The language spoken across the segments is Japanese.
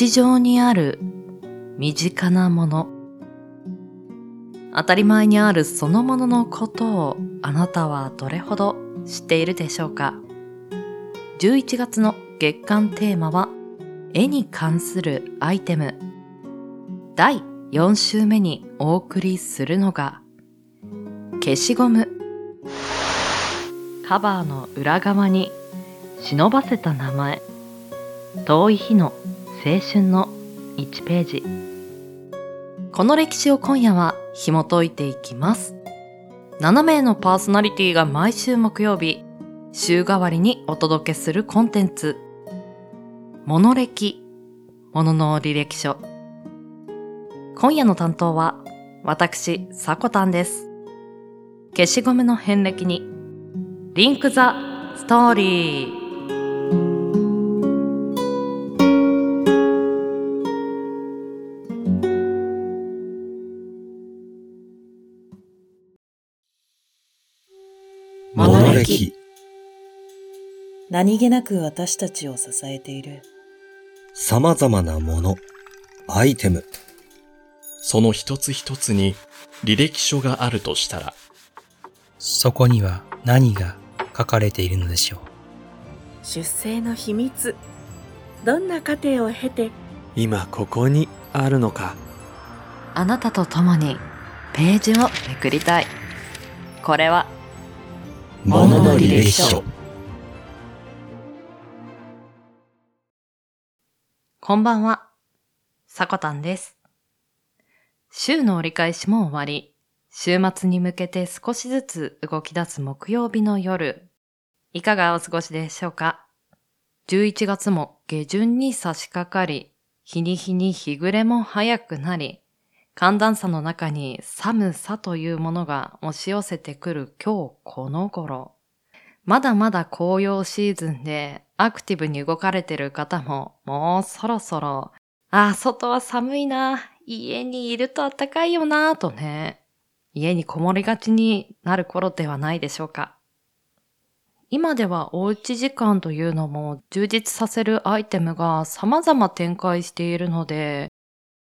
日常にある身近なもの。当たり前にあるそのもののことをあなたはどれほど知っているでしょうか。11月の月間テーマは絵に関するアイテム。第4週目にお送りするのが消しゴム。カバーの裏側に忍ばせた名前。遠い日の青春の1ページ。この歴史を今夜は紐解いていきます。7名のパーソナリティが毎週木曜日週替わりにお届けするコンテンツ。モノ歴ものの履歴書。今夜の担当は私さこたんです。消しゴムの遍歴にリンクザストーリー。何気なく私たちを支えている。様々なもの、アイテム、その一つ一つに履歴書があるとしたら、そこには何が書かれているのでしょう。出生の秘密。どんな過程を経て今ここにあるのか。あなたと共にページをめくりたい。これはものの履歴書。こんばんは、さこたんです。週の折り返しも終わり、週末に向けて少しずつ動き出す木曜日の夜、いかがお過ごしでしょうか ?11 月も下旬に差し掛かり、日に日に日暮れも早くなり、寒暖差の中に寒さというものが押し寄せてくる今日この頃。まだまだ紅葉シーズンでアクティブに動かれてる方ももうそろそろ、ああ、外は寒いな、家にいると暖かいよな、とね、家にこもりがちになる頃ではないでしょうか。今ではおうち時間というのも充実させるアイテムが様々展開しているので、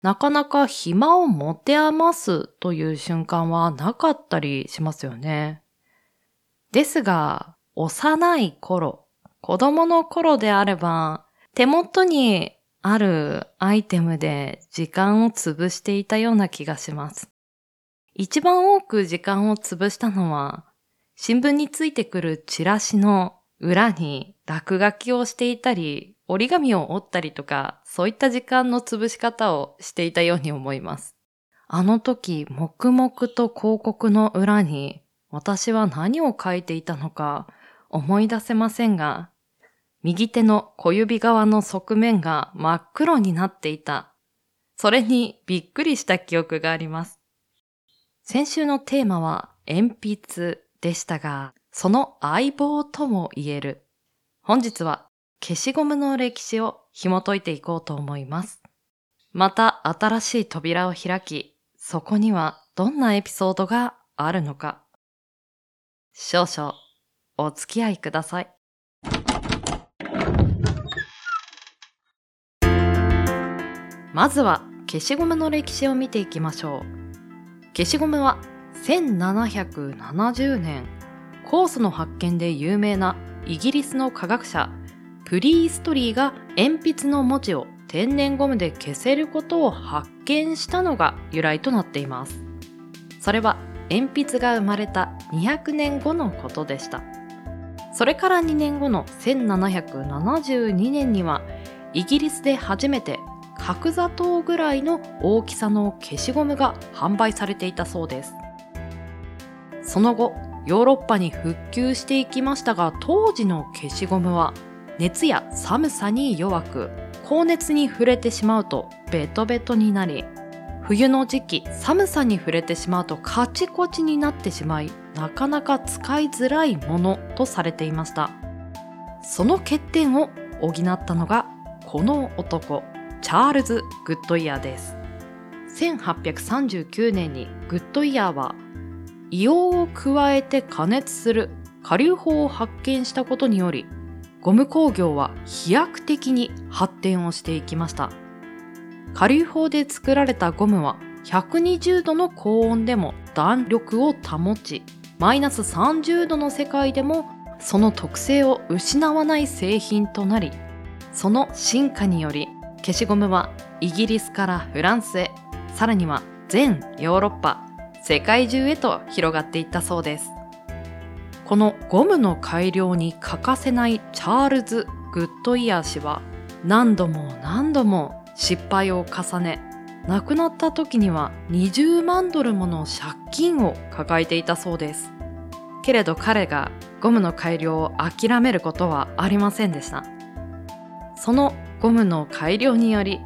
なかなか暇を持て余すという瞬間はなかったりしますよね。ですが、幼い頃、子供の頃であれば、手元にあるアイテムで時間を潰していたような気がします。一番多く時間を潰したのは、新聞についてくるチラシの裏に落書きをしていたり、折り紙を折ったりとか、そういった時間の潰し方をしていたように思います。あの時、黙々と広告の裏に、私は何を書いていたのか思い出せませんが、右手の小指側の側面が真っ黒になっていた。それにびっくりした記憶があります。先週のテーマは鉛筆でしたが、その相棒とも言える。本日は消しゴムの歴史を紐解いていこうと思います。また新しい扉を開き、そこにはどんなエピソードがあるのか。少々お付き合いください。まずは消しゴムの歴史を見ていきましょう。消しゴムは1770年、酵素の発見で有名なイギリスの科学者プリーストリーが鉛筆の文字を天然ゴムで消せることを発見したのが由来となっています。それは鉛筆が生まれた200年後のことでした。それから2年後の1772年にはイギリスで初めて角砂糖ぐらいの大きさの消しゴムが販売されていたそうです。その後、ヨーロッパに復旧していきましたが、当時の消しゴムは熱や寒さに弱く、高熱に触れてしまうとベトベトになり、冬の時期寒さに触れてしまうとカチコチになってしまい、なかなか使いづらいものとされていました。その欠点を補ったのがこの男、チャールズ・グッドイヤーです。1839年にグッドイヤーは硫黄を加えて加熱する加硫法を発見したことによりゴム工業は飛躍的に発展をしていきました下流法で作られたゴムは120度の高温でも弾力を保ち、マイナス30度の世界でもその特性を失わない製品となり、その進化により消しゴムはイギリスからフランスへ、さらには全ヨーロッパ、世界中へと広がっていったそうです。このゴムの改良に欠かせないチャールズ・グッドイヤー氏は何度も何度も失敗を重ね亡くなった時には20万ドルもの借金を抱えていたそうです。けれど彼がゴムの改良を諦めることはありませんでした。そのゴムの改良により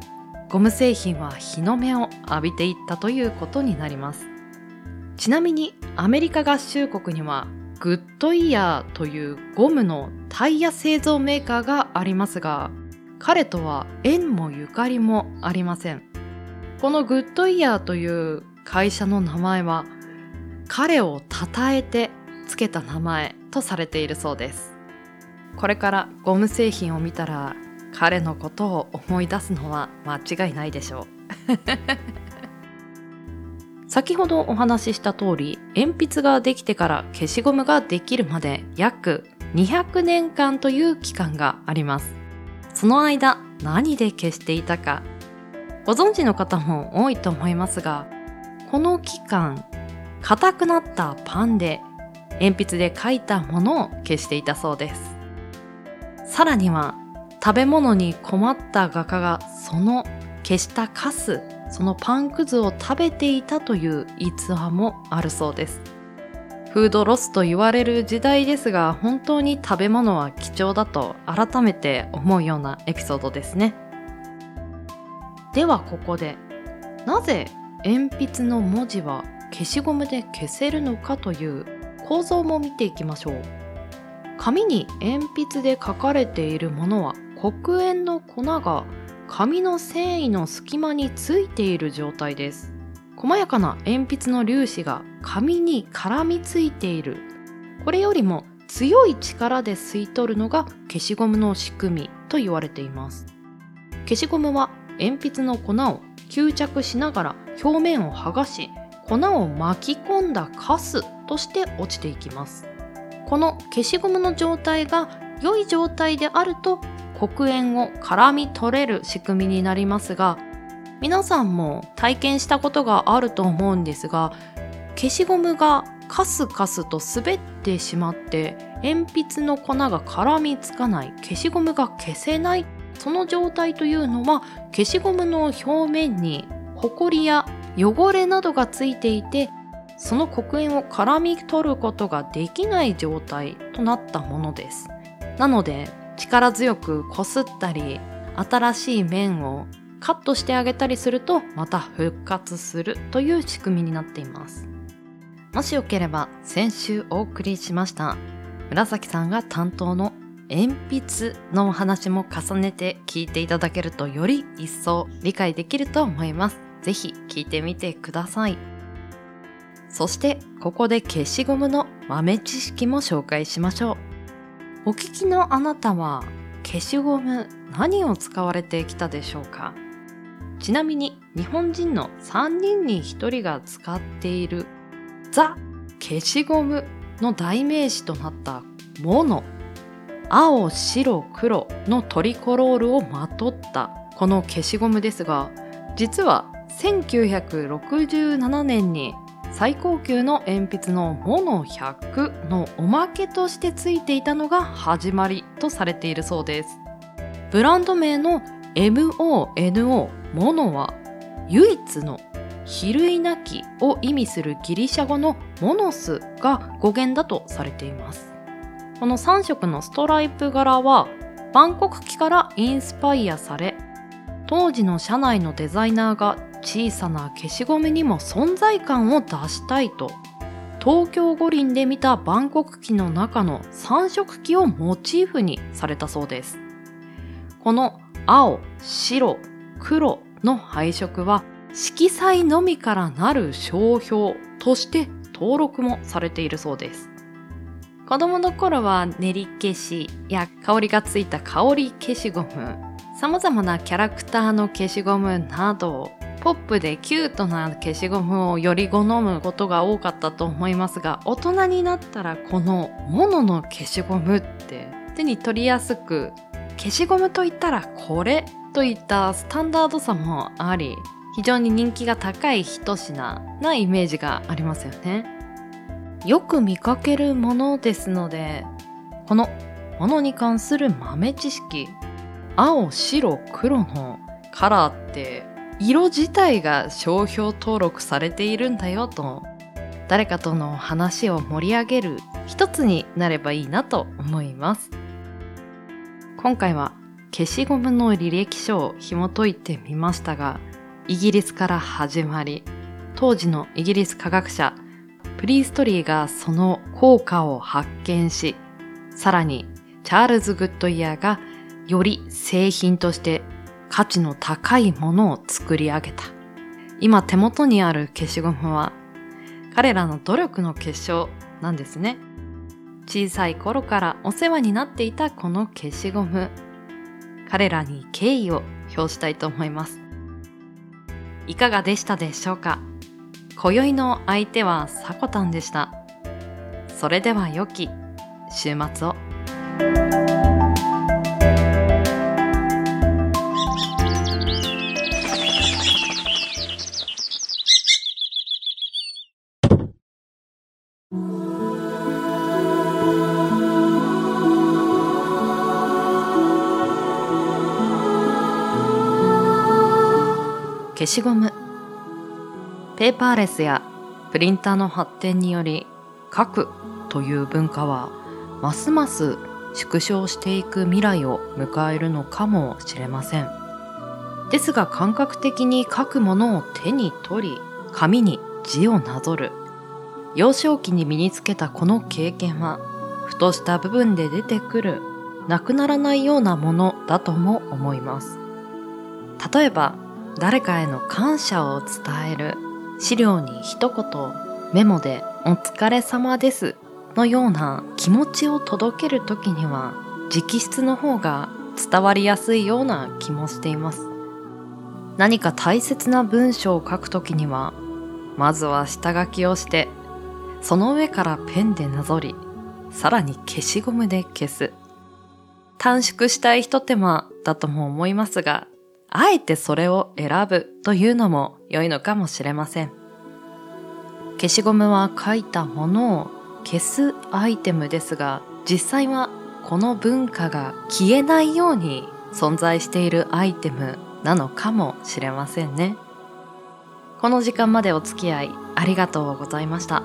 ゴム製品は日の目を浴びていったということになります。ちなみにアメリカ合衆国にはグッドイヤーというゴムのタイヤ製造メーカーがありますが彼とは縁もゆかりもありません。このグッドイヤーという会社の名前は彼を称えて付けた名前とされているそうです。これからゴム製品を見たら彼のことを思い出すのは間違いないでしょう。先ほどお話しした通り、鉛筆ができてから消しゴムができるまで約200年間という期間があります。その間、何で消していたか、ご存知の方も多いと思いますが、この期間、硬くなったパンで鉛筆で書いたものを消していたそうです。さらには、食べ物に困った画家がその消したカスそのパンくずを食べていたという逸話もあるそうです。フードロスと言われる時代ですが本当に食べ物は貴重だと改めて思うようなエピソードですね。ではここでなぜ鉛筆の文字は消しゴムで消せるのかという構造も見ていきましょう。紙に鉛筆で書かれているものは黒鉛の粉が紙の繊維の隙間についている状態です。細やかな鉛筆の粒子が紙に絡みついている。これよりも強い力で吸い取るのが消しゴムの仕組みと言われています。消しゴムは鉛筆の粉を吸着しながら表面を剥がし粉を巻き込んだカスとして落ちていきます。この消しゴムの状態が良い状態であると黒煙を絡み取れる仕組みになりますが皆さんも体験したことがあると思うんですが消しゴムがカスカスと滑ってしまって鉛筆の粉が絡みつかない消しゴムが消せないその状態というのは消しゴムの表面にホコリや汚れなどがついていてその黒煙を絡み取ることができない状態となったものです。なので力強くこすったり新しい面をカットしてあげたりするとまた復活するという仕組みになっています。もしよければ先週お送りしました紫さんが担当の鉛筆のお話も重ねて聞いていただけるとより一層理解できると思います。ぜひ聞いてみてください。そしてここで消しゴムの豆知識も紹介しましょう。お聞きのあなたは消しゴム何を使われてきたでしょうか？ちなみに日本人の3人に1人が使っているザ消しゴムの代名詞となったモノ青白黒のトリコロールをまとったこの消しゴムですが実は1967年に最高級の鉛筆のモノ100のおまけとしてついていたのが始まりとされているそうです。ブランド名の MONO モノは唯一の比類なきを意味するギリシャ語のモノスが語源だとされています。この3色のストライプ柄はバンコク機からインスパイアされ当時の社内のデザイナーが小さな消しゴムにも存在感を出したいと。東京五輪で見た万国旗の中の3色旗をモチーフにされたそうです。この青白黒の配色は色彩のみからなる商標として登録もされているそうです。子供の頃は練り消しや香りがついた香り消しゴム様々なキャラクターの消しゴムなど、ポップでキュートな消しゴムをより好むことが多かったと思いますが、大人になったらこのモノの消しゴムって手に取りやすく、消しゴムといったらこれといったスタンダードさもあり、非常に人気が高い一品なイメージがありますよね。よく見かけるものですので、このものに関する豆知識、青、白、黒のカラーって色自体が商標登録されているんだよと誰かとの話を盛り上げる一つになればいいなと思います。今回は消しゴムの履歴書を紐解いてみましたがイギリスから始まり当時のイギリス科学者プリーストリーがその効果を発見しさらにチャールズ・グッドイヤーがより製品として価値の高いものを作り上げた。今手元にある消しゴムは彼らの努力の結晶なんですね。小さい頃からお世話になっていたこの消しゴム。彼らに敬意を表したいと思います。いかがでしたでしょうか？今宵の相手はサコタンでした。それでは良き週末を。消しゴム。ペーパーレスやプリンターの発展により書くという文化はますます縮小していく未来を迎えるのかもしれません。ですが感覚的に書くものを手に取り紙に字をなぞる。幼少期に身につけたこの経験はふとした部分で出てくるなくならないようなものだとも思います。例えば誰かへの感謝を伝える資料に一言メモで「お疲れ様です」のような気持ちを届ける時には直筆の方が伝わりやすいような気もしています。何か大切な文章を書く時にはまずは下書きをしてその上からペンでなぞりさらに消しゴムで消す。短縮したいひと手間だとも思いますがあえてそれを選ぶというのも良いのかもしれません。消しゴムは書いたものを消すアイテムですが、実際はこの文化が消えないように存在しているアイテムなのかもしれませんね。この時間までお付き合いありがとうございました。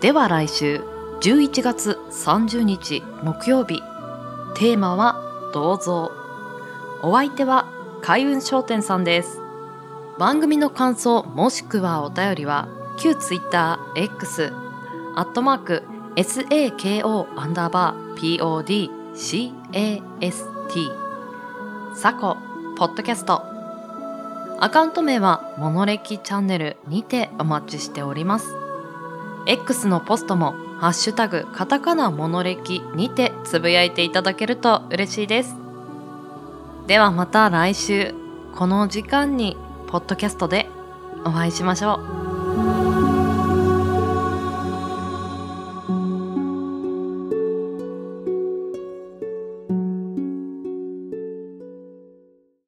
では来週11月30日木曜日、テーマは銅像。お相手は開運商店さんです。番組の感想もしくはお便りは旧 TwitterX アットマーク SAKO アンダーバー PODCAST サコポッドキャスト。アカウント名はモノレキチャンネルにてお待ちしております。X のポストもハッシュタグカタカナモノレキにてつぶやいていただけると嬉しいです。ではまた来週この時間にポッドキャストでお会いしましょう。